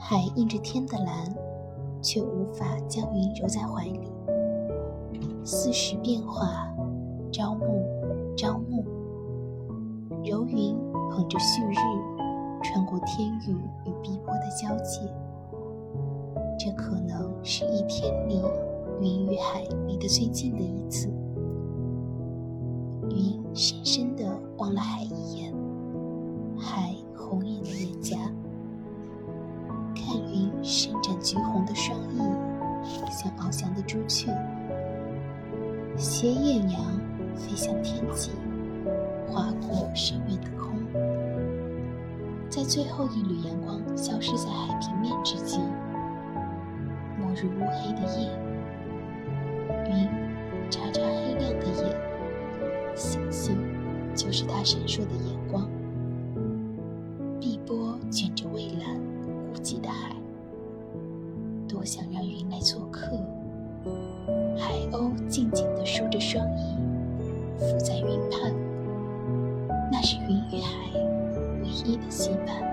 海映着天的蓝，却无法将云揉在怀里。四时变化，朝暮，朝暮。柔云捧着旭日，穿过天宇与碧波的交界。这可能是一天里云与海离得最近的一次。云深深地望了，海看云伸展橘红的双翼，像翱翔的朱雀，携艳阳飞向天际，划过深远的空。在最后一缕阳光消失在海平面之际，没入乌黑的夜，云眨眨黑亮的眼，星星就是它闪烁的眼光。碧波卷着蔚蓝。记得海多想让云来做客。海鸥静静地梳着双翼浮在云畔那是云与海唯一的羁绊。